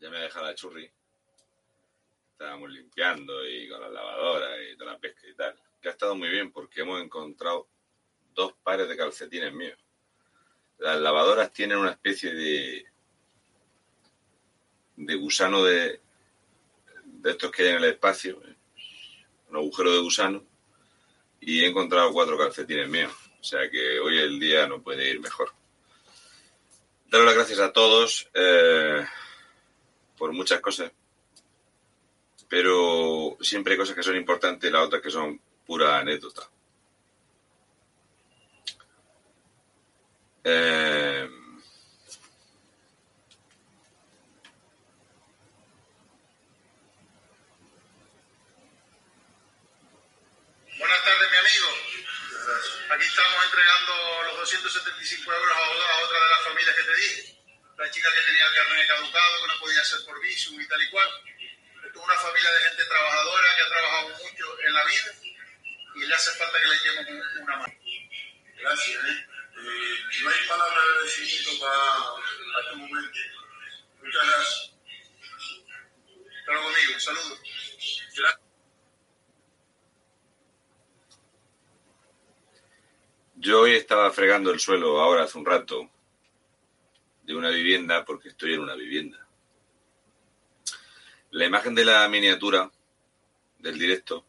ya me ha dejado la churri. Estábamos limpiando y con la lavadora y toda la pesca y tal. Que ha estado muy bien porque hemos encontrado dos pares de calcetines míos. Las lavadoras tienen una especie de de gusano de, de estos que hay en el espacio, un agujero de gusano, y he encontrado cuatro calcetines míos. O sea que hoy el día no puede ir mejor. Dar las gracias a todos eh, por muchas cosas, pero siempre hay cosas que son importantes y las otras que son pura anécdota. Eh, Buenas tardes, mi amigo. Aquí estamos entregando los 275 euros a otra, de las familias que te dije. La chica que tenía el carnet caducado, que no podía ser por visum y tal y cual. Esto es una familia de gente trabajadora que ha trabajado mucho en la vida y le hace falta que le echemos un- una mano. Gracias, ¿eh? Eh, no hay palabras de agradecimiento para, para este momento. Muchas gracias. Hasta luego, amigo. Saludos. Gracias. Yo hoy estaba fregando el suelo ahora hace un rato de una vivienda porque estoy en una vivienda. La imagen de la miniatura del directo,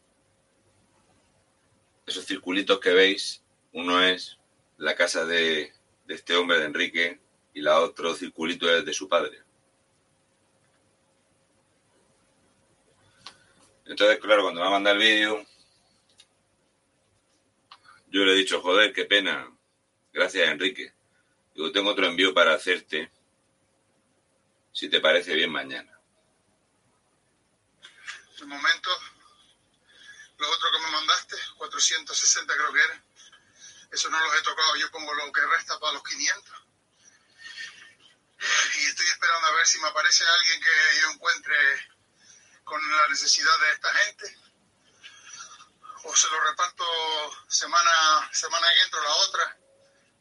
esos circulitos que veis, uno es la casa de, este hombre, de Enrique, y la otro circulito es de su padre. Entonces, claro, cuando me ha mandado el vídeo, yo le he dicho, joder, qué pena. Gracias, Enrique. Digo, tengo otro envío para hacerte. Si te parece bien mañana. De momento, los otros que me mandaste, 460 creo que eran, eso no los he tocado, yo pongo lo que resta para los 500. Y estoy esperando a ver si me aparece alguien que yo encuentre con la necesidad de esta gente. O se lo reparto semana, semana que entro la otra.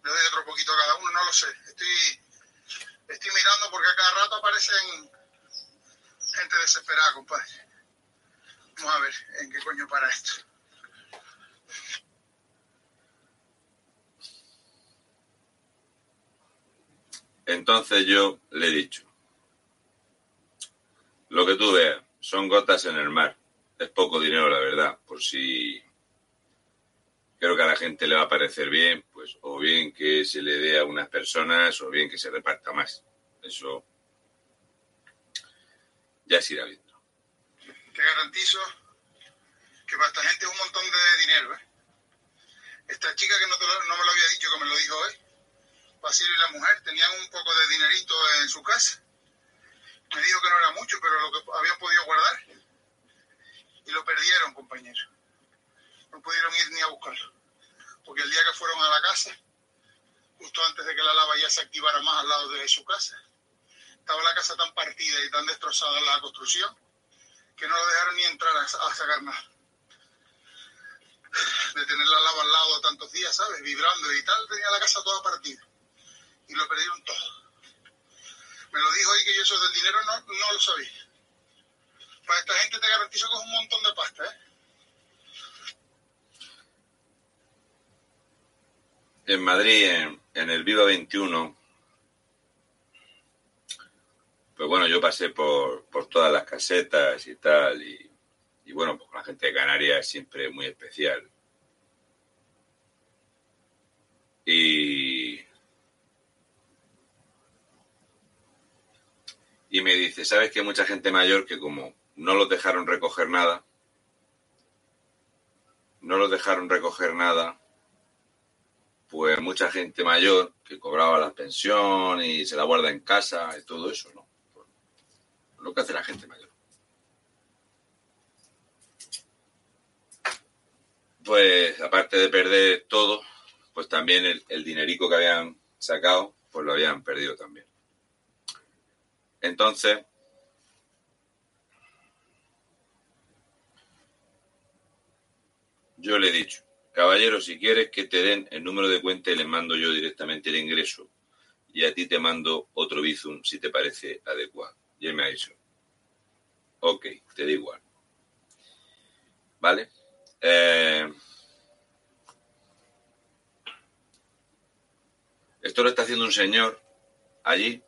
Le doy otro poquito a cada uno, no lo sé. Estoy, estoy mirando porque a cada rato aparecen gente desesperada, compadre. Vamos a ver en qué coño para esto. Entonces yo le he dicho, lo que tú veas, son gotas en el mar. Es poco dinero, la verdad, por si creo que a la gente le va a parecer bien, pues o bien que se le dé a unas personas o bien que se reparta más. Eso ya se irá viendo. Te garantizo que para esta gente es un montón de dinero. ¿eh? Esta chica que no, me lo había dicho, que me lo dijo hoy, Basilio y la mujer, tenían un poco de dinerito en su casa. Me dijo que no era mucho, pero lo que habían podido guardar. Y lo perdieron, compañero. No pudieron ir ni a buscarlo. Porque el día que fueron a la casa, justo antes de que la lava ya se activara más al lado de su casa, estaba la casa tan partida y tan destrozada en la construcción que no lo dejaron ni entrar a, sacar nada. De tener la lava al lado tantos días, ¿sabes? Vibrando y tal, tenía la casa toda partida. Y lo perdieron todo. Me lo dijo hoy que yo eso del dinero no, no lo sabía. Para esta gente te garantizo que es un montón de pasta, ¿eh? En Madrid, en, el Viva 21, pues bueno, yo pasé por, por todas las casetas y tal, y, bueno, pues la gente de Canarias es siempre muy especial. Y, y me dice, ¿sabes que mucha gente mayor que como no los dejaron recoger nada, no los dejaron recoger nada, pues mucha gente mayor que cobraba la pensión y se la guarda en casa y todo eso, ¿no? Lo que hace la gente mayor. Pues aparte de perder todo, pues también el, el dinerico que habían sacado, pues lo habían perdido también. Entonces, yo le he dicho, caballero, si quieres que te den el número de cuenta y le mando yo directamente el ingreso y a ti te mando otro bizum si te parece adecuado. Y él me ha dicho, ok, te da igual. ¿Vale? Eh, esto lo está haciendo un señor allí.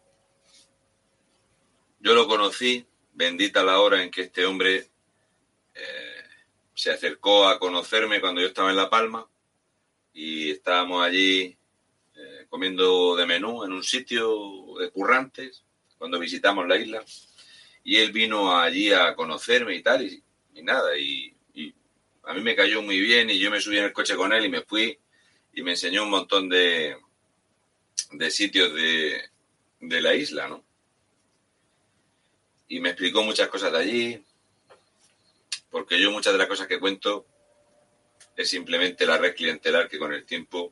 Yo lo conocí, bendita la hora en que este hombre eh, se acercó a conocerme cuando yo estaba en La Palma y estábamos allí eh, comiendo de menú en un sitio de currantes cuando visitamos la isla y él vino allí a conocerme y tal y, nada y, y, a mí me cayó muy bien y yo me subí en el coche con él y me fui y me enseñó un montón de, de sitios de, de la isla, ¿no? Y me explicó muchas cosas de allí, porque yo muchas de las cosas que cuento es simplemente la red clientelar que con el tiempo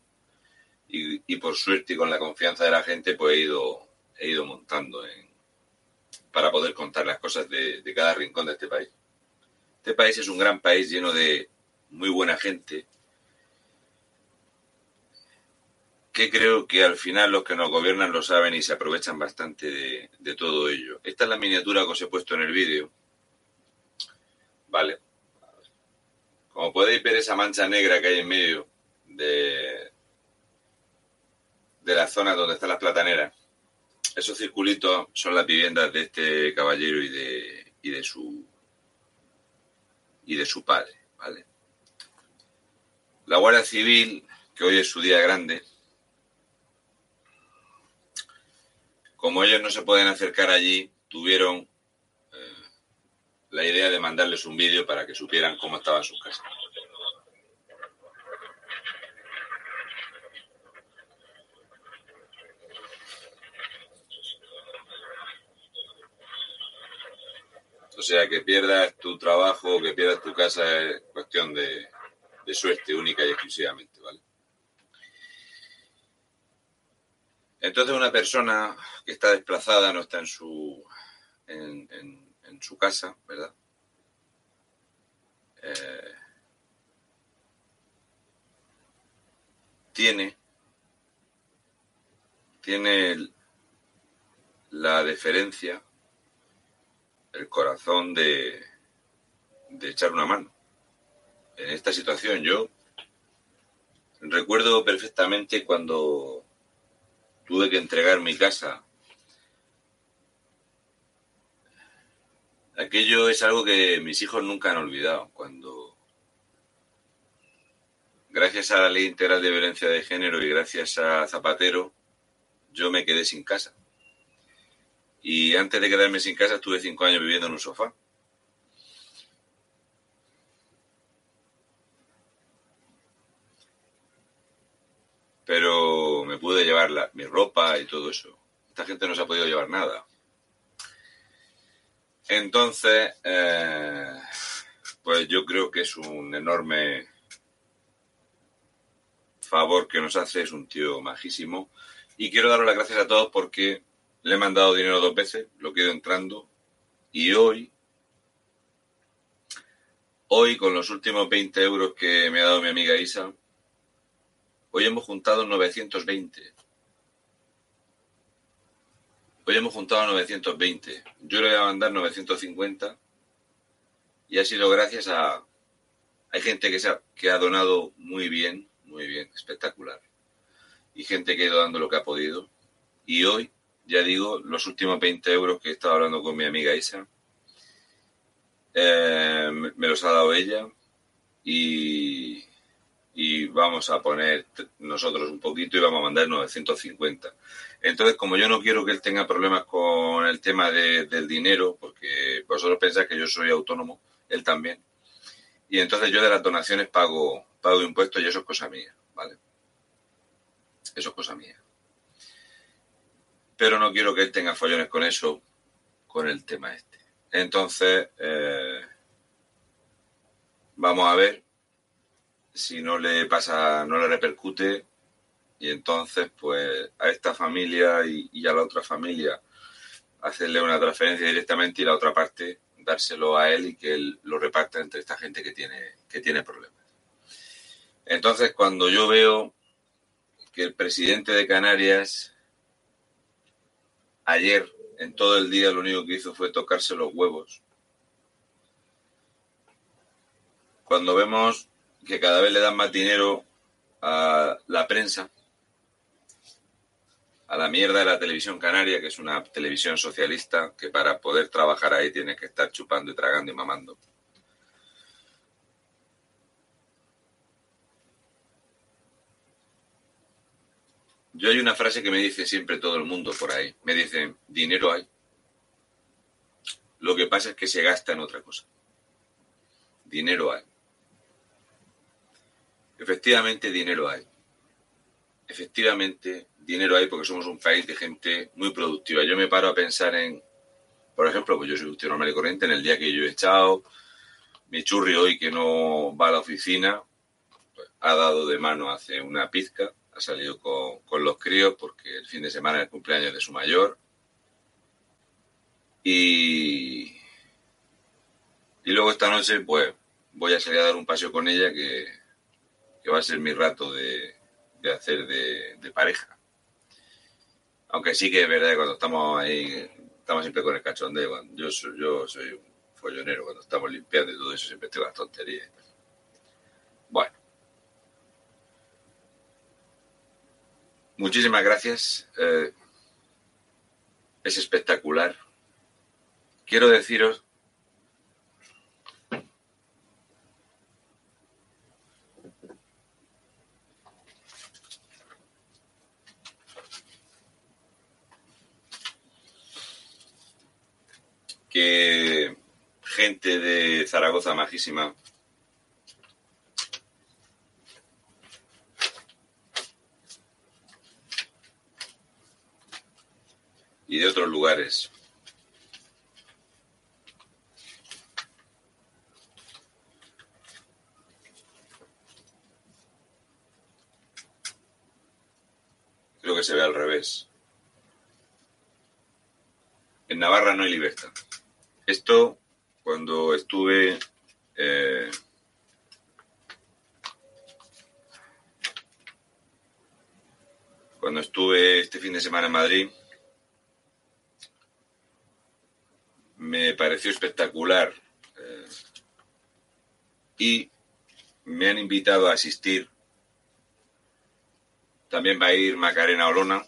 y, por suerte y con la confianza de la gente pues he ido, he ido montando para poder contar las cosas de, de cada rincón de este país. Este país es un gran país lleno de muy buena gente, que creo que al final los que nos gobiernan lo saben y se aprovechan bastante de, de, todo ello. Esta es la miniatura que os he puesto en el vídeo. Vale. Como podéis ver esa mancha negra que hay en medio de, de la zona donde están las plataneras, esos circulitos son las viviendas de este caballero y de, y de su y de su padre, ¿vale? La Guardia Civil, que hoy es su día grande, como ellos no se pueden acercar allí, tuvieron la idea de mandarles un vídeo para que supieran cómo estaban sus casas. O sea, que pierdas tu trabajo, que pierdas tu casa es cuestión de, suerte única y exclusivamente, ¿vale? Entonces una persona que está desplazada no está en su en, su casa, ¿verdad? Eh, tiene tiene la deferencia, el corazón de, de echar una mano. En esta situación yo recuerdo perfectamente cuando tuve que entregar mi casa. Aquello es algo que mis hijos nunca han olvidado. Cuando, gracias a la Ley Integral de Violencia de Género y gracias a Zapatero, yo me quedé sin casa. Y antes de quedarme sin casa estuve cinco años viviendo en un sofá. pero me pude llevar la, mi ropa y todo eso. Esta gente no se ha podido llevar nada. Entonces, eh, pues yo creo que es un enorme favor que nos hace, es un tío majísimo. Y quiero darle las gracias a todos porque le he mandado dinero dos veces, lo quedo entrando. Y hoy, hoy con los últimos 20 euros que me ha dado mi amiga Isa, Hoy hemos juntado 920. Hoy hemos juntado 920. Yo le voy a mandar 950. Y ha sido gracias a... Hay gente que, se ha, que ha donado muy bien, muy bien, espectacular. Y gente que ha ido dando lo que ha podido. Y hoy, ya digo, los últimos 20 euros que he estado hablando con mi amiga Isa, eh, me los ha dado ella. Y, y vamos a poner nosotros un poquito y vamos a mandar 950. Entonces, como yo no quiero que él tenga problemas con el tema de, del dinero, porque vosotros pensáis que yo soy autónomo, él también, y entonces yo de las donaciones pago, pago impuestos y eso es cosa mía, ¿vale? Eso es cosa mía. Pero no quiero que él tenga follones con eso, con el tema este. Entonces, eh, vamos a ver si no le pasa, no le repercute, y entonces, pues, a esta familia y, y, a la otra familia hacerle una transferencia directamente y la otra parte dárselo a él y que él lo reparta entre esta gente que tiene, que tiene problemas. Entonces, cuando yo veo que el presidente de Canarias ayer en todo el día lo único que hizo fue tocarse los huevos. Cuando vemos que cada vez le dan más dinero a la prensa, a la mierda de la televisión canaria, que es una televisión socialista, que para poder trabajar ahí tiene que estar chupando y tragando y mamando. Yo hay una frase que me dice siempre todo el mundo por ahí. Me dicen, dinero hay. Lo que pasa es que se gasta en otra cosa. Dinero hay. Efectivamente, dinero hay. Efectivamente, dinero hay porque somos un país de gente muy productiva. Yo me paro a pensar en, por ejemplo, pues yo soy tío normal y corriente, en el día que yo he echado, mi churri hoy que no va a la oficina, pues, ha dado de mano hace una pizca ha salido con, los críos porque el fin de semana es el cumpleaños de su mayor. Y, y luego esta noche, pues, voy a salir a dar un paseo con ella que, va a ser mi rato de, hacer de, pareja. Aunque sí que es verdad que cuando estamos ahí, estamos siempre con el cachondeo. Yo yo soy un follonero, cuando estamos limpiando y todo eso, siempre estoy las tonterías. Bueno. Muchísimas gracias. Eh, es espectacular. Quiero deciros que gente de Zaragoza majísima y de otros lugares. Creo que se ve al revés. En Navarra no hay libertad. Esto, cuando estuve eh, cuando estuve este fin de semana en Madrid, me pareció espectacular eh, y me han invitado a asistir. También va a ir Macarena Olona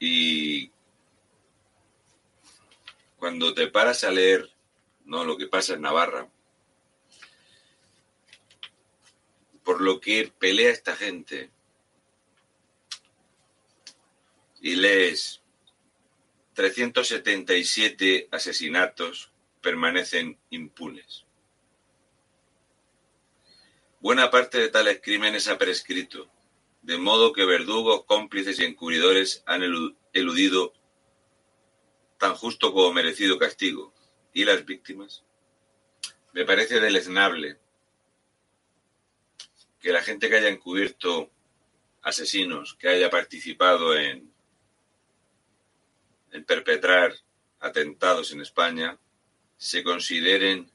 y cuando te paras a leer no lo que pasa en Navarra, por lo que pelea esta gente y lees 377 asesinatos permanecen impunes. Buena parte de tales crímenes ha prescrito, de modo que verdugos, cómplices y encubridores han eludido tan justo como merecido castigo. ¿Y las víctimas? Me parece deleznable que la gente que haya encubierto asesinos, que haya participado en en perpetrar atentados en España se consideren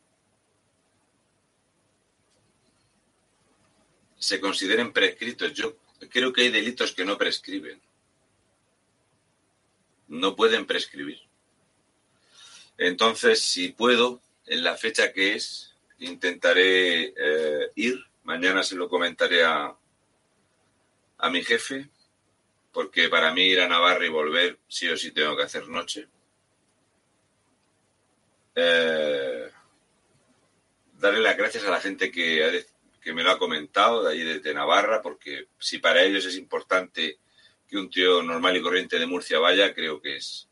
se consideren prescritos. Yo creo que hay delitos que no prescriben. No pueden prescribir. Entonces, si puedo, en la fecha que es, intentaré eh, ir. Mañana se lo comentaré a, a mi jefe porque para mí ir a Navarra y volver sí o sí tengo que hacer noche. Eh, darle las gracias a la gente que, que me lo ha comentado de allí desde Navarra, porque si para ellos es importante que un tío normal y corriente de Murcia vaya, creo que es,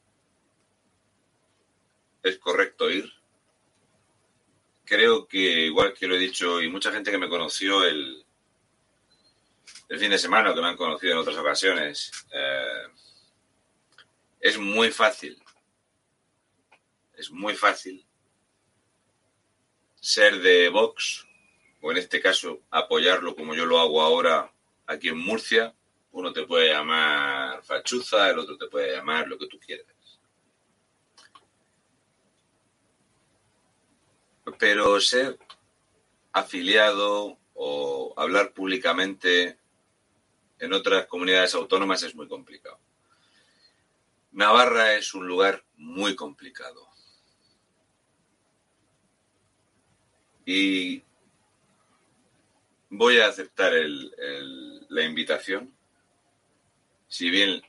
es correcto ir. Creo que, igual que lo he dicho, y mucha gente que me conoció el, el fin de semana, que me han conocido en otras ocasiones, eh, es muy fácil, es muy fácil ser de Vox, o en este caso apoyarlo como yo lo hago ahora aquí en Murcia. Uno te puede llamar fachuza, el otro te puede llamar lo que tú quieras. Pero ser afiliado o hablar públicamente en otras comunidades autónomas es muy complicado. Navarra es un lugar muy complicado. Y voy a aceptar la invitación. Si bien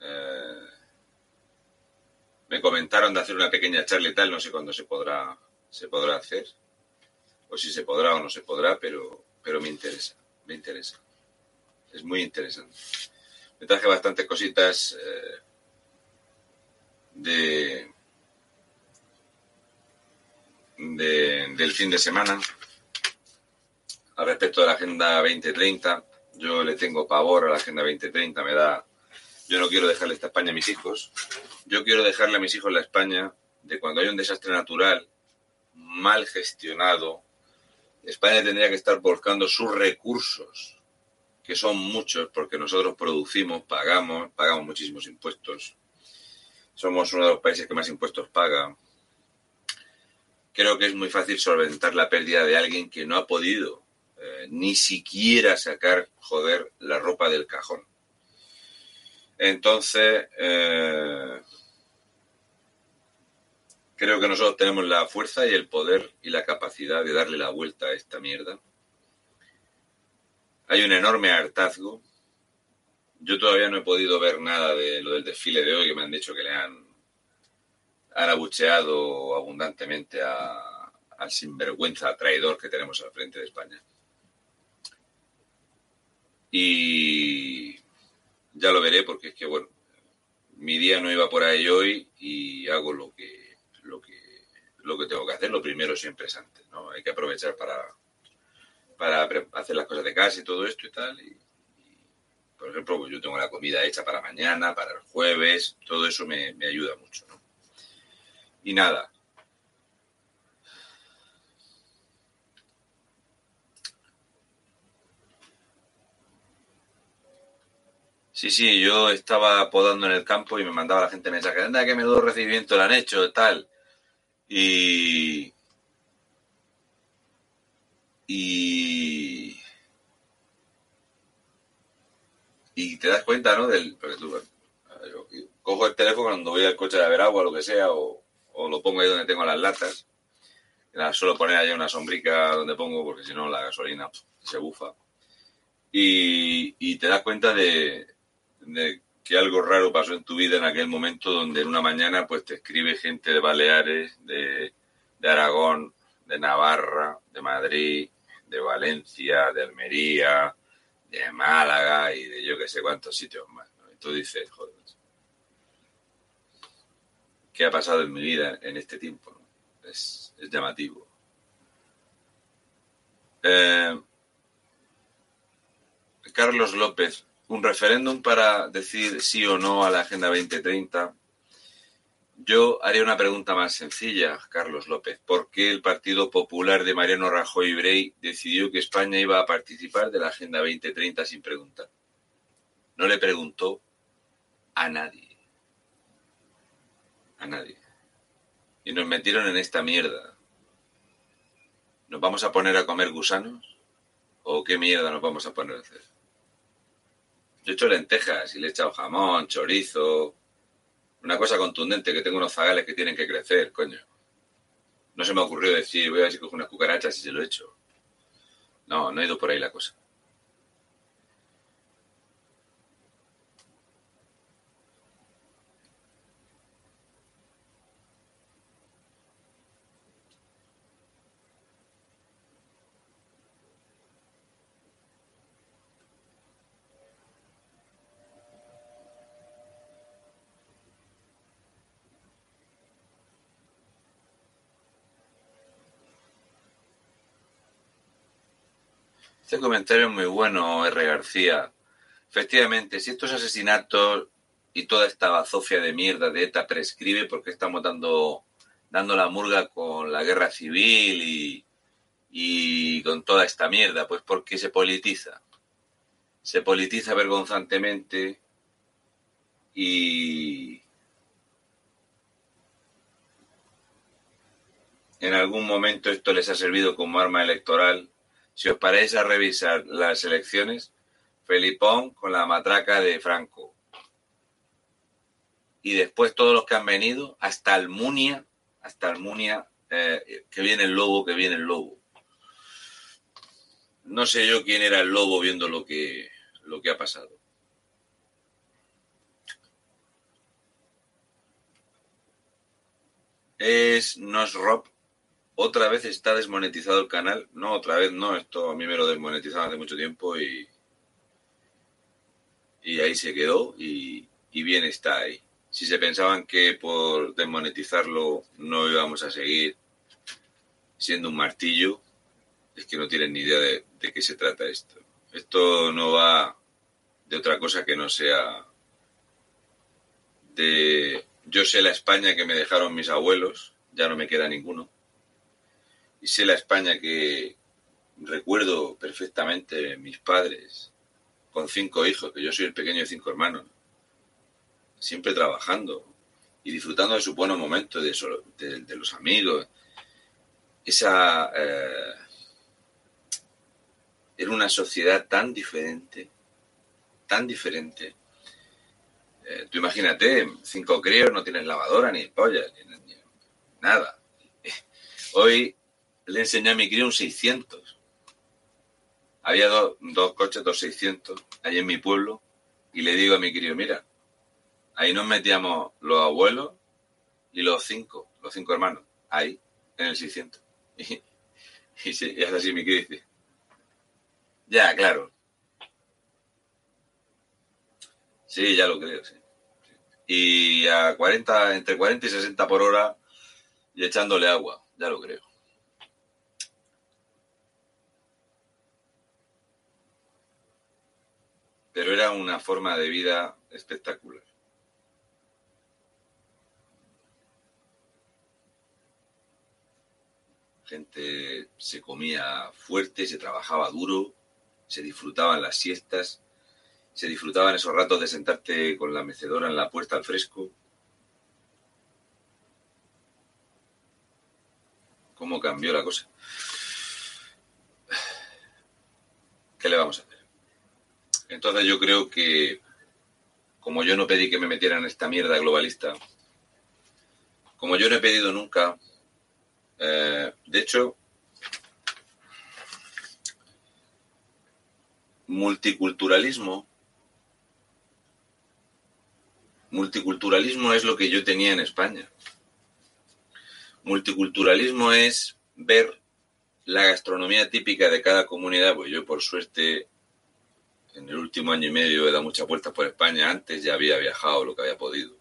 eh, me comentaron de hacer una pequeña charla y tal, no sé cuándo se podrá, se podrá hacer, o si se podrá o no se podrá, pero, pero me interesa, me interesa. Es muy interesante. Me traje bastantes cositas eh, de, de, del fin de semana al respecto de la Agenda 2030. Yo le tengo pavor a la Agenda 2030, me da... Yo no quiero dejarle esta España a mis hijos. Yo quiero dejarle a mis hijos la España de cuando hay un desastre natural mal gestionado. España tendría que estar volcando sus recursos, que son muchos, porque nosotros producimos, pagamos, pagamos muchísimos impuestos. Somos uno de los países que más impuestos paga. Creo que es muy fácil solventar la pérdida de alguien que no ha podido eh, ni siquiera sacar, joder, la ropa del cajón. Entonces, eh, creo que nosotros tenemos la fuerza y el poder y la capacidad de darle la vuelta a esta mierda. Hay un enorme hartazgo. Yo todavía no he podido ver nada de lo del desfile de hoy, que me han dicho que le han, abucheado abundantemente a, al sinvergüenza traidor que tenemos al frente de España. Y ya lo veré porque es que, bueno, mi día no iba por ahí hoy y hago lo que, lo que, lo que tengo que hacer. Lo primero siempre es antes, ¿no? Hay que aprovechar para, para hacer las cosas de casa y todo esto y tal. Y, por ejemplo, pues yo tengo la comida hecha para mañana, para el jueves, todo eso me, me ayuda mucho, ¿no? Y nada, Sí, sí, yo estaba podando en el campo y me mandaba la gente mensajes, anda, que menudo recibimiento le han hecho, tal. Y... Y... Y te das cuenta, ¿no? Del... Tú, yo cojo el teléfono cuando voy al coche a ver agua, lo que sea, o, o lo pongo ahí donde tengo las latas. La suelo poner allá una sombrica donde pongo, porque si no la gasolina se bufa. Y, y te das cuenta de, de que algo raro pasó en tu vida en aquel momento donde en una mañana pues te escribe gente de Baleares, de, de Aragón, de Navarra, de Madrid, de Valencia, de Almería, de Málaga y de yo que sé cuántos sitios más. Y tú dices, joder, ¿qué ha pasado en mi vida en este tiempo? Es, es, llamativo. Eh, Carlos López un referéndum para decir sí o no a la Agenda 2030, yo haría una pregunta más sencilla, Carlos López. ¿Por qué el Partido Popular de Mariano Rajoy Brey decidió que España iba a participar de la Agenda 2030 sin preguntar? No le preguntó a nadie. A nadie. Y nos metieron en esta mierda. ¿Nos vamos a poner a comer gusanos? ¿O qué mierda nos vamos a poner a hacer? Yo he hecho lentejas y le he echado jamón, chorizo. Una cosa contundente, que tengo unos zagales que tienen que crecer, coño. No se me ocurrió decir, voy a ver si cojo unas cucarachas y se lo he hecho. No, no ha ido por ahí la cosa. Este comentario es muy bueno, R. García. Efectivamente, si estos asesinatos y toda esta bazofia de mierda de ETA prescribe, ¿por qué estamos dando, dando la murga con la guerra civil y, y con toda esta mierda? Pues porque se politiza. Se politiza vergonzantemente y en algún momento esto les ha servido como arma electoral si os paráis a revisar las elecciones, Felipón con la matraca de Franco. y después todos los que han venido, hasta Almunia, hasta Almunia, eh, que viene el lobo, que viene el lobo. No sé yo quién era el lobo viendo lo que, lo que ha pasado. Es Nos Rob. Otra vez está desmonetizado el canal. No, otra vez no. Esto a mí me lo desmonetizaron hace mucho tiempo y. Y ahí se quedó y, y bien está ahí. Si se pensaban que por desmonetizarlo no íbamos a seguir siendo un martillo, es que no tienen ni idea de, de qué se trata esto. Esto no va de otra cosa que no sea de yo sé la España que me dejaron mis abuelos, ya no me queda ninguno, y sé la España que recuerdo perfectamente mis padres con cinco hijos, que yo soy el pequeño de cinco hermanos, siempre trabajando y disfrutando de su buenos momentos, de, los amigos. Esa eh, era una sociedad tan diferente, tan diferente. Eh, tú imagínate, cinco críos, no tienes lavadora, ni ni- nada. Hoy le enseñé a mi crío un 600. Había dos, coches, dos 600, ahí en mi pueblo, y le digo a mi crío, mira, ahí nos metíamos los abuelos y los cinco, los cinco hermanos, ahí, en el 600. Y, y, sí, y es así mi crío dice, ya, claro. Sí, ya lo creo, sí. Y a 40, entre 40 y 60 por hora y echándole agua, ya lo creo. Pero era una forma de vida espectacular. Gente se comía fuerte, se trabajaba duro, se disfrutaban las siestas, se disfrutaban esos ratos de sentarte con la mecedora en la puerta al fresco. ¿Cómo cambió la cosa? ¿Qué le vamos a hacer? Entonces yo creo que, como yo no pedí que me metieran esta mierda globalista, como yo no he pedido nunca, eh, de hecho, multiculturalismo, multiculturalismo es lo que yo tenía en España. Multiculturalismo es ver la gastronomía típica de cada comunidad, pues yo por suerte en el último año y medio he dado muchas vueltas por España, antes ya había viajado lo que había podido,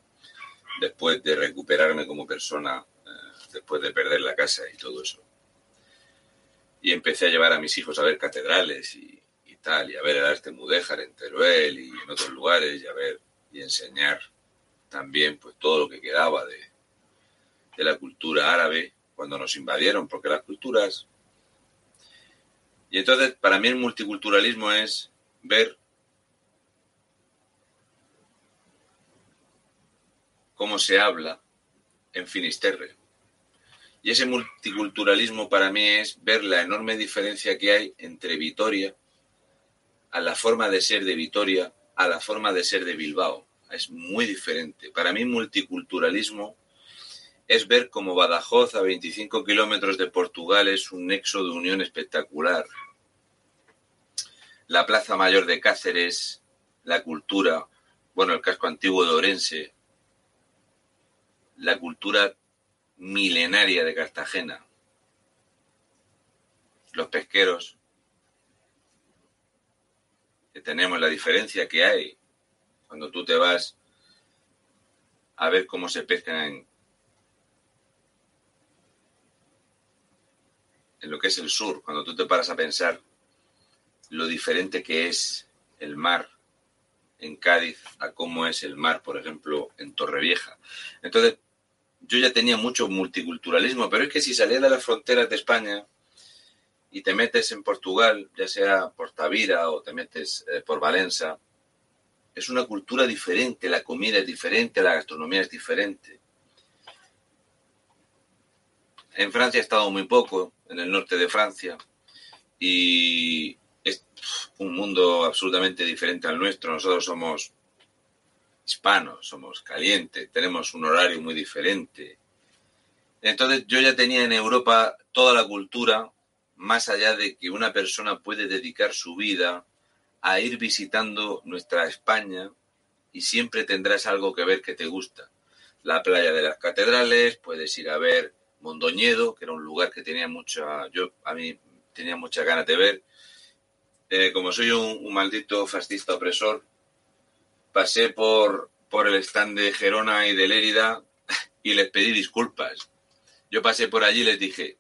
después de recuperarme como persona, eh, después de perder la casa y todo eso. Y empecé a llevar a mis hijos a ver catedrales y, y tal, y a ver el arte mudéjar en Teruel y en otros lugares, y a ver y enseñar también pues todo lo que quedaba de, de la cultura árabe cuando nos invadieron, porque las culturas... Y entonces, para mí el multiculturalismo es ver cómo se habla en Finisterre. Y ese multiculturalismo para mí es ver la enorme diferencia que hay entre Vitoria, a la forma de ser de Vitoria, a la forma de ser de Bilbao. Es muy diferente. Para mí multiculturalismo es ver cómo Badajoz, a 25 kilómetros de Portugal, es un nexo de unión espectacular. La Plaza Mayor de Cáceres, la cultura, bueno, el casco antiguo de Orense, la cultura milenaria de Cartagena, los pesqueros, que tenemos la diferencia que hay cuando tú te vas a ver cómo se pescan en, en lo que es el sur, cuando tú te paras a pensar lo diferente que es el mar en Cádiz a cómo es el mar, por ejemplo, en Torrevieja. Entonces, yo ya tenía mucho multiculturalismo, pero es que si salías de las fronteras de España y te metes en Portugal, ya sea por Tavira o te metes eh, por Valencia, es una cultura diferente, la comida es diferente, la gastronomía es diferente. En Francia he estado muy poco, en el norte de Francia, y un mundo absolutamente diferente al nuestro. Nosotros somos hispanos, somos calientes, tenemos un horario muy diferente. Entonces yo ya tenía en Europa toda la cultura, más allá de que una persona puede dedicar su vida a ir visitando nuestra España y siempre tendrás algo que ver que te gusta. La playa de las catedrales, puedes ir a ver Mondoñedo, que era un lugar que tenía mucha, yo a mí tenía muchas ganas de ver. Eh, como soy un, maldito fascista opresor, pasé por, por el stand de Gerona y de Lérida y les pedí disculpas. Yo pasé por allí y les dije,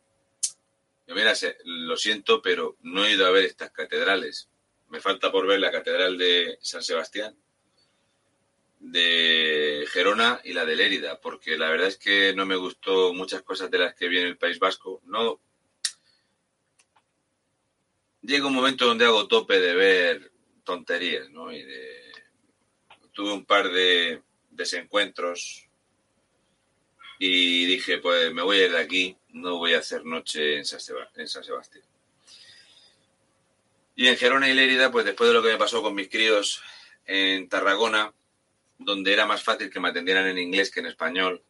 mira, lo siento, pero no he ido a ver estas catedrales. Me falta por ver la catedral de San Sebastián, de Gerona y la de Lérida, porque la verdad es que no me gustó muchas cosas de las que viene el País Vasco. No. Llega un momento donde hago tope de ver tonterías, ¿no? Tuve un par de desencuentros y dije, pues me voy a ir de aquí, no voy a hacer noche en San, Sebastián. Y en Gerona y Lérida, pues después de lo que me pasó con mis críos en Tarragona, donde era más fácil que me atendieran en inglés que en español,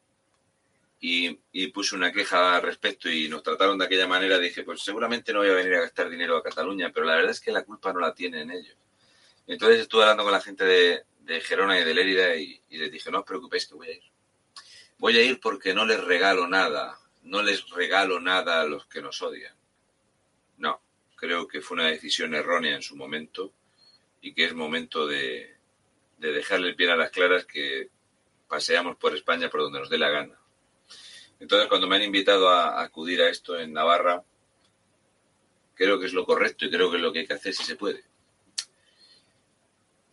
y, puse una queja al respecto y nos trataron de aquella manera, dije, pues seguramente no voy a venir a gastar dinero a Cataluña, pero la verdad es que la culpa no la tienen ellos. Entonces estuve hablando con la gente de, Gerona y de Lérida y, y les dije, no os preocupéis que voy a ir. Voy a ir porque no les regalo nada, no les regalo nada a los que nos odian. No, creo que fue una decisión errónea en su momento y que es momento de, de dejarle bien a las claras que paseamos por España por donde nos dé la gana. Entonces, cuando me han invitado a, acudir a esto en Navarra, creo que es lo correcto y creo que es lo que hay que hacer si se puede.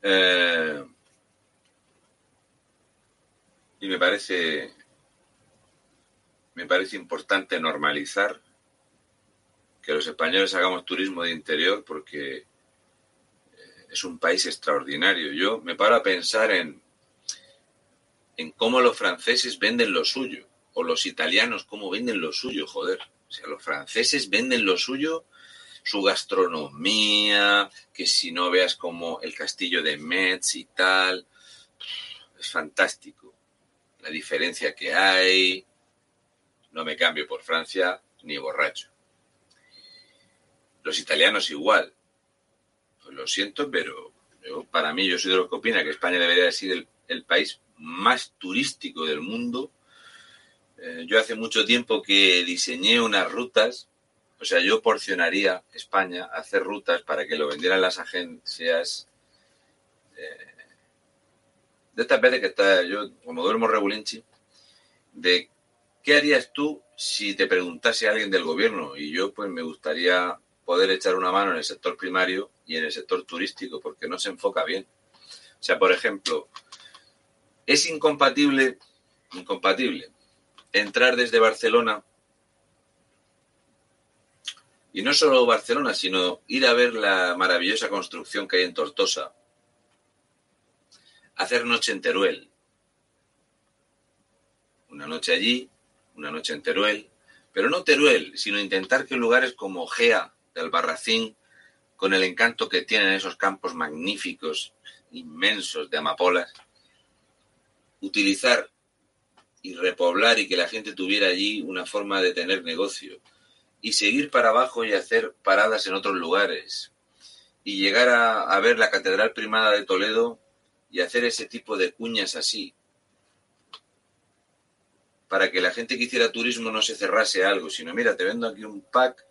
Eh, y me parece, me parece importante normalizar que los españoles hagamos turismo de interior porque eh, es un país extraordinario. Yo me paro a pensar en, en cómo los franceses venden lo suyo, o los italianos cómo venden lo suyo, joder. O sea, los franceses venden lo suyo, su gastronomía, que si no veas como el castillo de Metz y tal, es fantástico la diferencia que hay. No me cambio por Francia ni borracho. Los italianos igual. Pues lo siento, pero para mí yo soy de los que opina que España debería ser el, país más turístico del mundo. Eh, yo hace mucho tiempo que diseñé unas rutas, o sea, yo porcionaría España, hacer rutas para que lo vendieran las agencias eh, de estas veces que está, yo como duermo regulinchi, de qué harías tú si te preguntase a alguien del gobierno. Y yo pues me gustaría poder echar una mano en el sector primario y en el sector turístico porque no se enfoca bien. O sea, por ejemplo, es incompatible, incompatible, entrar desde Barcelona. Y no solo Barcelona, sino ir a ver la maravillosa construcción que hay en Tortosa, hacer noche en Teruel. Una noche allí, una noche en Teruel, pero no Teruel, sino intentar que lugares como Gea de Albarracín, con el encanto que tienen esos campos magníficos, inmensos de amapolas, utilizar y repoblar y que la gente tuviera allí una forma de tener negocio y seguir para abajo y hacer paradas en otros lugares y llegar a, a ver la Catedral Primada de Toledo y hacer ese tipo de cuñas así, para que la gente que hiciera turismo no se cerrase algo, sino mira, te vendo aquí un pack,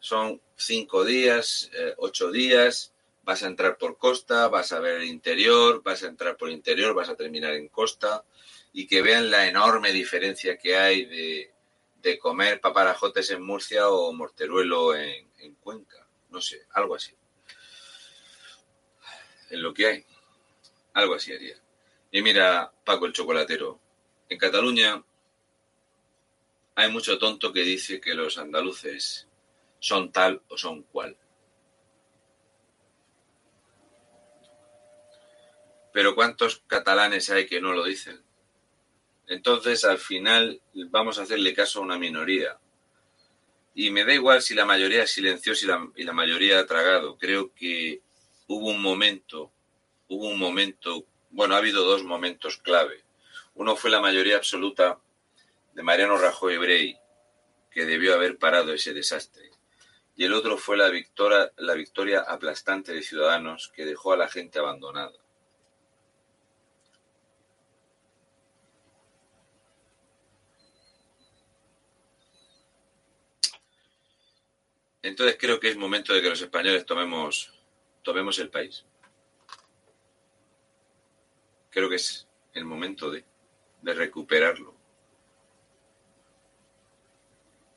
son cinco días, eh, ocho días, vas a entrar por costa, vas a ver el interior, vas a entrar por interior, vas a terminar en costa, y que vean la enorme diferencia que hay de, de comer paparajotes en Murcia o morteruelo en, en Cuenca, no sé, algo así. En lo que hay. Algo así haría. Y mira, Paco el chocolatero, en Cataluña hay mucho tonto que dice que los andaluces son tal o son cual. Pero ¿cuántos catalanes hay que no lo dicen? Entonces, al final, vamos a hacerle caso a una minoría. Y me da igual si la mayoría silenció y la, y la mayoría ha tragado. Creo que hubo un momento hubo un momento bueno, ha habido dos momentos clave. Uno fue la mayoría absoluta de Mariano Rajoy Brey, que debió haber parado ese desastre. Y el otro fue la victoria, la victoria aplastante de Ciudadanos, que dejó a la gente abandonada. Entonces creo que es momento de que los españoles tomemos, tomemos el país. Creo que es el momento de, recuperarlo.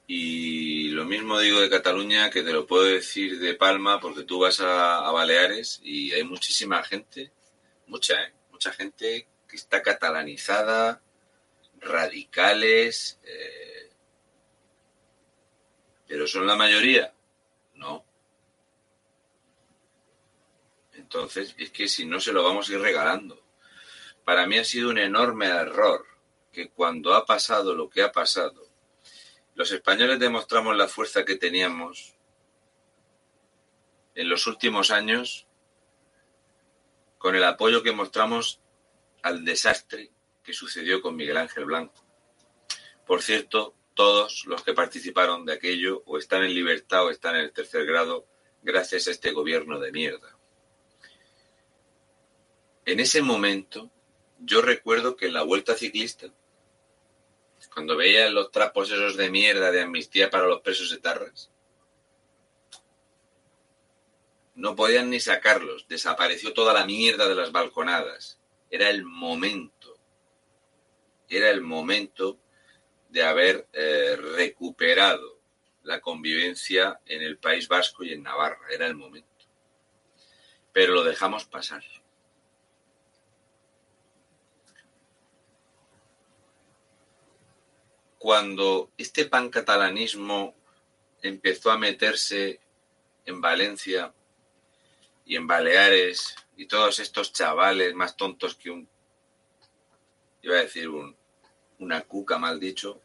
Y lo mismo digo de Cataluña que te lo puedo decir de Palma porque tú vas a, a Baleares y hay muchísima gente, mucha, ¿eh? mucha gente que está catalanizada, radicales, eh, pero son la mayoría. No. Entonces, es que si no se lo vamos a ir regalando. Para mí ha sido un enorme error que cuando ha pasado lo que ha pasado, los españoles demostramos la fuerza que teníamos en los últimos años con el apoyo que mostramos al desastre que sucedió con Miguel Ángel Blanco. Por cierto, todos los que participaron de aquello o están en libertad o están en el tercer grado gracias a este gobierno de mierda. En ese momento, yo recuerdo que en la vuelta ciclista, cuando veía los trapos esos de mierda de amnistía para los presos de Tarras, no podían ni sacarlos, desapareció toda la mierda de las balconadas. Era el momento, era el momento de haber eh, recuperado la convivencia en el País Vasco y en Navarra. Era el momento. Pero lo dejamos pasar. Cuando este pancatalanismo empezó a meterse en Valencia y en Baleares y todos estos chavales más tontos que un, iba a decir un, una cuca, mal dicho,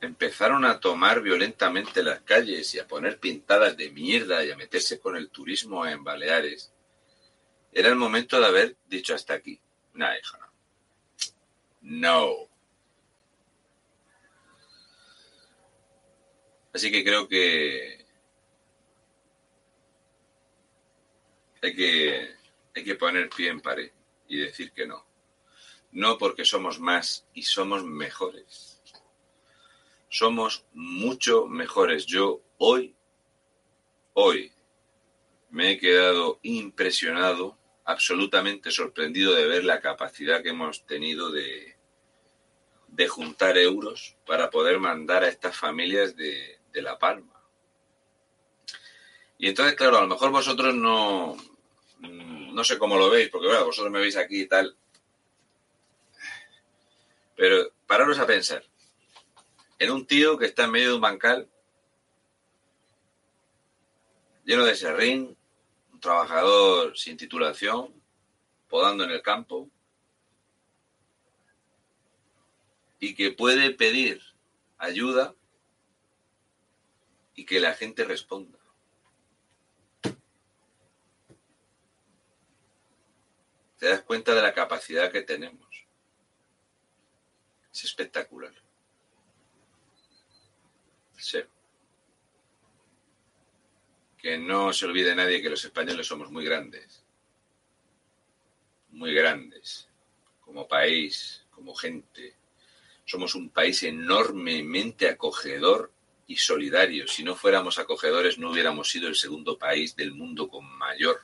empezaron a tomar violentamente las calles y a poner pintadas de mierda y a meterse con el turismo en Baleares, era el momento de haber dicho hasta aquí. Nah, hija, no. Así que creo que hay que, hay que poner pie en pared y decir que no. No porque somos más y somos mejores. Somos mucho mejores. Yo hoy, hoy, me he quedado impresionado, absolutamente sorprendido de ver la capacidad que hemos tenido de, de juntar euros para poder mandar a estas familias de, de La Palma. Y entonces, claro, a lo mejor vosotros no, no sé cómo lo veis, porque bueno, vosotros me veis aquí y tal. Pero pararos a pensar en un tío que está en medio de un bancal lleno de serrín, un trabajador sin titulación, podando en el campo, y que puede pedir ayuda y que la gente responda. te das cuenta de la capacidad que tenemos. Es espectacular. Sí. Que no se olvide nadie que los españoles somos muy grandes. Muy grandes. Como país, como gente. Somos un país enormemente acogedor y solidario. Si no fuéramos acogedores, no hubiéramos sido el segundo país del mundo con mayor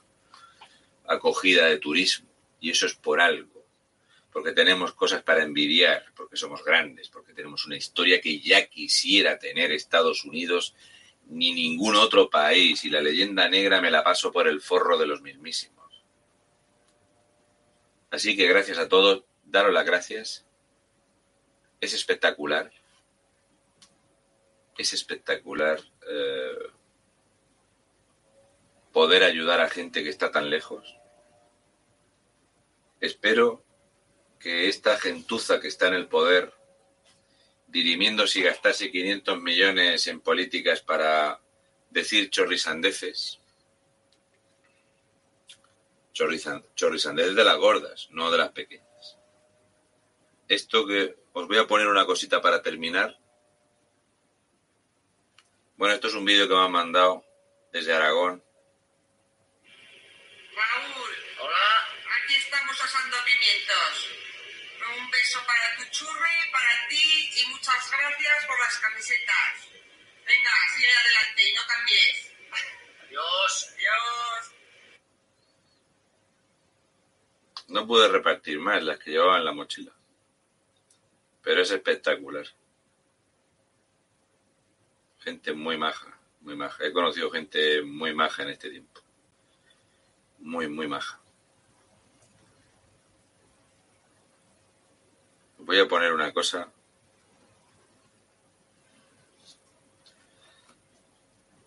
acogida de turismo. Y eso es por algo. Porque tenemos cosas para envidiar, porque somos grandes, porque tenemos una historia que ya quisiera tener Estados Unidos ni ningún otro país. Y la leyenda negra me la paso por el forro de los mismísimos. Así que gracias a todos, daros las gracias. Es espectacular. Es espectacular eh, poder ayudar a gente que está tan lejos Espero que esta gentuza que está en el poder, dirimiendo si gastase 500 millones en políticas para decir chorrisandeces, chorrizandés de las gordas, no de las pequeñas. Esto que os voy a poner una cosita para terminar. Bueno, esto es un vídeo que me han mandado desde Aragón. Raúl, hola. Aquí estamos asando pimientos. Un beso para tu churri, para ti y muchas gracias por las camisetas. Venga, sigue adelante y no cambies. Adiós. Adiós. No pude repartir más las que llevaba en la mochila. Pero es espectacular. Gente muy maja, muy maja. He conocido gente muy maja en este tiempo. Muy, muy maja. Voy a poner una cosa.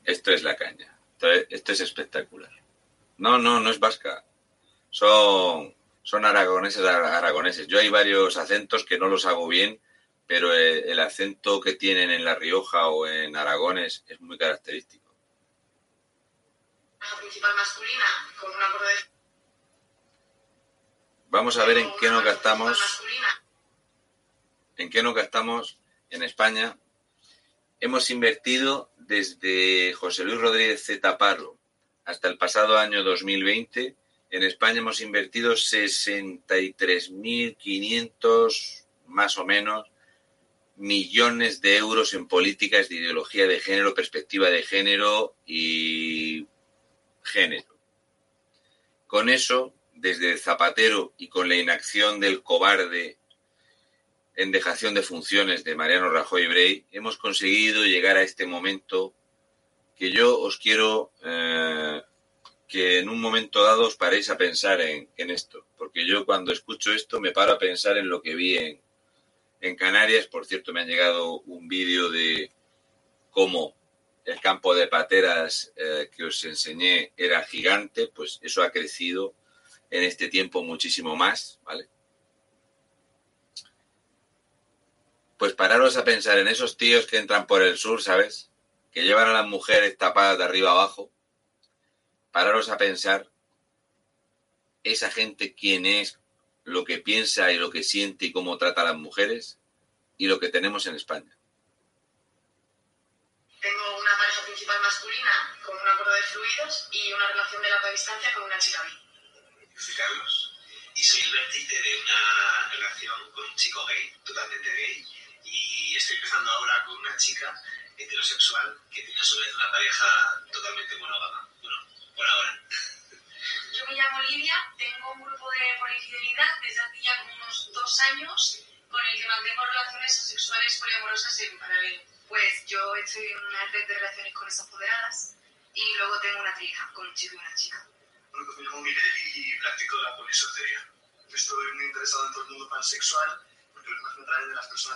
Esto es la caña. Esto es, esto es espectacular. No, no, no es vasca. Son son aragoneses aragoneses. Yo hay varios acentos que no los hago bien, pero el, acento que tienen en La Rioja o en Aragón es, muy característico. principal masculina con una Vamos a ver en qué nos gastamos. En qué nos gastamos en España. Hemos invertido desde José Luis Rodríguez Zetaparro hasta el pasado año 2020 en España hemos invertido 63.500 más o menos millones de euros en políticas de ideología de género, perspectiva de género y género. Con eso, desde Zapatero y con la inacción del cobarde en dejación de funciones de Mariano Rajoy Brey, hemos conseguido llegar a este momento que yo os quiero eh, que en un momento dado os paréis a pensar en, esto, porque yo cuando escucho esto me paro a pensar en lo que vi en, Canarias. Por cierto, me ha llegado un vídeo de cómo el campo de pateras eh, que os enseñé era gigante, pues eso ha crecido en este tiempo muchísimo más, ¿vale? Pues pararos a pensar en esos tíos que entran por el sur, ¿sabes? Que llevan a las mujeres tapadas de arriba abajo pararos a pensar esa gente quién es, lo que piensa y lo que siente y cómo trata a las mujeres y lo que tenemos en España. Tengo una pareja principal masculina con un acuerdo de fluidos y una relación de larga distancia con una chica gay. Soy Carlos y soy el vértice de una relación con un chico gay, totalmente gay, y estoy empezando ahora con una chica heterosexual que tiene a su vez una pareja totalmente monógama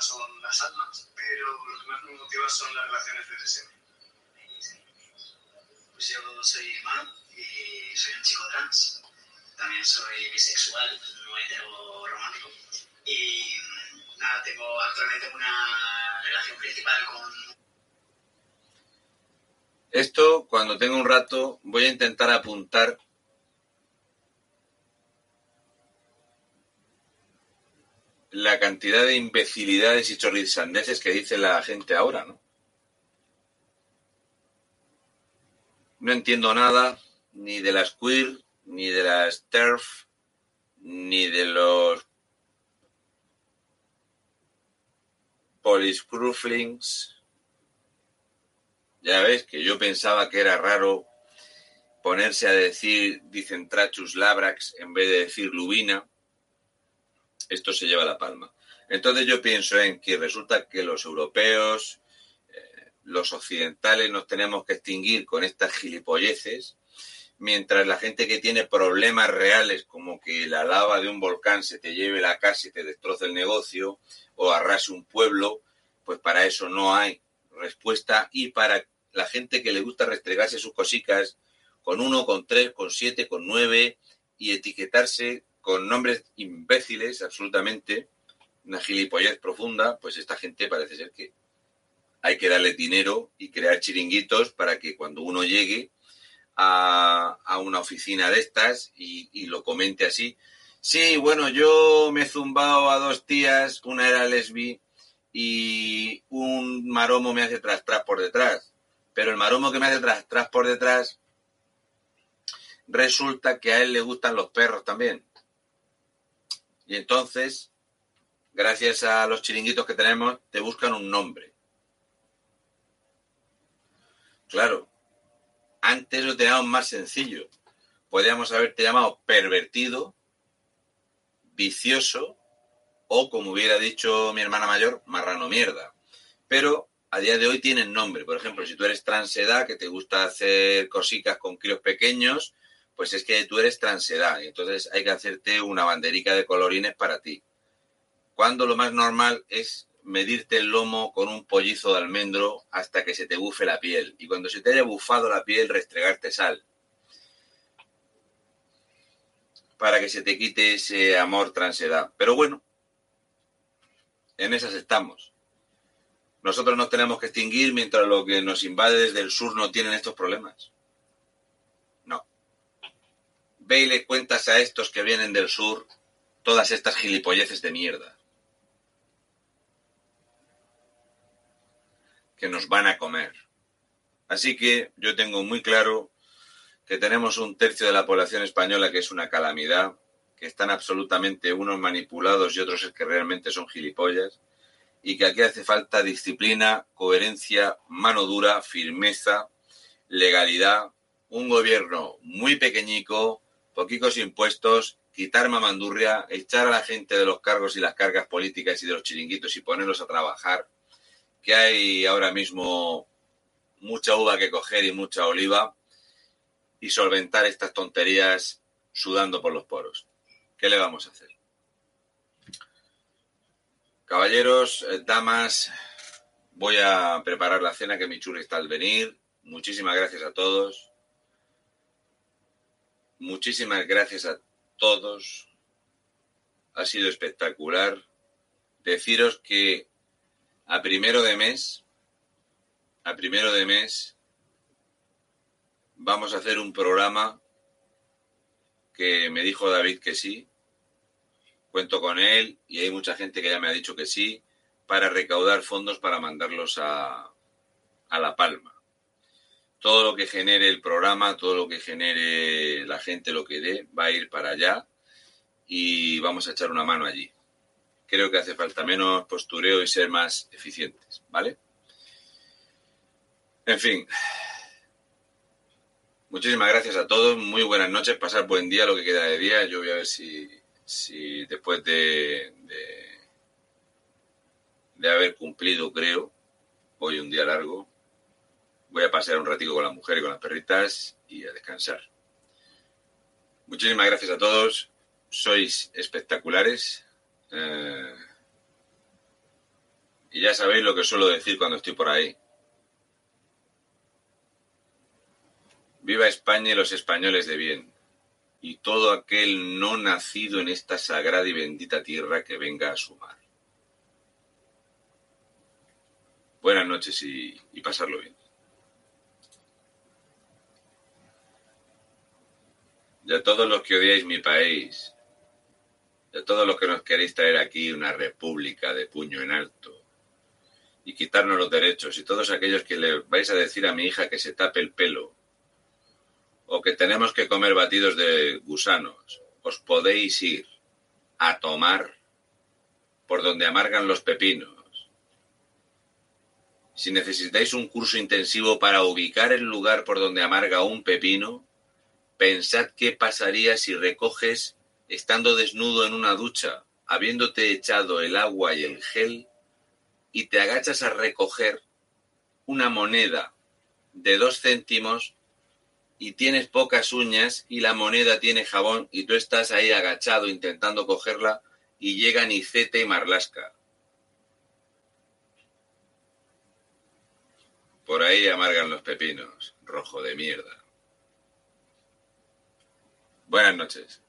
son las almas, pero lo que más me motiva son las relaciones de deseo. Pues yo soy hermano y soy un chico trans. También soy bisexual, no hetero romántico. Y nada, tengo actualmente una relación principal con esto, cuando tengo un rato, voy a intentar apuntar la cantidad de imbecilidades y chorrizandeces que dice la gente ahora, ¿no? No entiendo nada ni de las queer, ni de las TERF, ni de los poliscruflings. Ya ves que yo pensaba que era raro ponerse a decir, dicen Trachus labrax, en vez de decir lubina. Esto se lleva la palma. Entonces yo pienso en que resulta que los europeos, los occidentales nos tenemos que extinguir con estas gilipolleces, mientras la gente que tiene problemas reales, como que la lava de un volcán se te lleve la casa y te destroce el negocio, o arrase un pueblo, pues para eso no hay respuesta. Y para la gente que le gusta restregarse sus cositas con uno, con tres, con siete, con nueve, y etiquetarse con nombres imbéciles, absolutamente, una gilipollez profunda, pues esta gente parece ser que hay que darle dinero y crear chiringuitos para que cuando uno llegue a, una oficina de estas y, y lo comente así. Sí, bueno, yo me he zumbado a dos tías, una era lesbi y un maromo me hace tras tras por detrás. Pero el maromo que me hace tras tras por detrás resulta que a él le gustan los perros también. Y entonces, gracias a los chiringuitos que tenemos, te buscan un nombre. Claro, antes lo teníamos más sencillo. Podríamos haberte llamado pervertido, vicioso o, como hubiera dicho mi hermana mayor, marrano mierda. Pero a día de hoy tienen nombre. Por ejemplo, si tú eres transedad, que te gusta hacer cositas con kilos pequeños, pues es que tú eres transedad. Y entonces hay que hacerte una banderica de colorines para ti. Cuando lo más normal es medirte el lomo con un pollizo de almendro hasta que se te bufe la piel. Y cuando se te haya bufado la piel, restregarte sal. Para que se te quite ese amor transedad. Pero bueno, en esas estamos. Nosotros nos tenemos que extinguir mientras lo que nos invade desde el sur no tienen estos problemas. No. Ve y le cuentas a estos que vienen del sur todas estas gilipolleces de mierda. Que nos van a comer. Así que yo tengo muy claro que tenemos un tercio de la población española que es una calamidad, que están absolutamente unos manipulados y otros es que realmente son gilipollas, y que aquí hace falta disciplina, coherencia, mano dura, firmeza, legalidad, un gobierno muy pequeñico, poquicos impuestos, quitar mamandurria, echar a la gente de los cargos y las cargas políticas y de los chiringuitos y ponerlos a trabajar, que hay ahora mismo mucha uva que coger y mucha oliva, y solventar estas tonterías sudando por los poros. ¿Qué le vamos a hacer? Caballeros, eh, damas, voy a preparar la cena que mi churri está al venir. Muchísimas gracias a todos. Muchísimas gracias a todos. Ha sido espectacular. Deciros que a primero de mes, a primero de mes, vamos a hacer un programa que me dijo David que sí. Cuento con él y hay mucha gente que ya me ha dicho que sí para recaudar fondos para mandarlos a, a La Palma. Todo lo que genere el programa, todo lo que genere la gente, lo que dé, va a ir para allá y vamos a echar una mano allí. Creo que hace falta menos postureo y ser más eficientes, ¿vale? En fin, Muchísimas gracias a todos, muy buenas noches, pasar buen día, lo que queda de día. Yo voy a ver si, si después de, de, haber cumplido, creo, hoy un día largo, voy a pasar un ratito con la mujer y con las perritas y a descansar. Muchísimas gracias a todos, sois espectaculares. Eh, y ya sabéis lo que suelo decir cuando estoy por ahí. Viva España y los españoles de bien, y todo aquel no nacido en esta sagrada y bendita tierra que venga a sumar. Buenas noches y, y pasarlo bien. Y a todos los que odiáis mi país, a todos los que nos queréis traer aquí una república de puño en alto, y quitarnos los derechos, y todos aquellos que le vais a decir a mi hija que se tape el pelo, o que tenemos que comer batidos de gusanos, os podéis ir a tomar por donde amargan los pepinos. Si necesitáis un curso intensivo para ubicar el lugar por donde amarga un pepino, pensad qué pasaría si recoges, estando desnudo en una ducha, habiéndote echado el agua y el gel, y te agachas a recoger una moneda de dos céntimos y tienes pocas uñas y la moneda tiene jabón y tú estás ahí agachado intentando cogerla y llegan Icete y Marlasca. Por ahí amargan los pepinos, rojo de mierda. Buenas noches.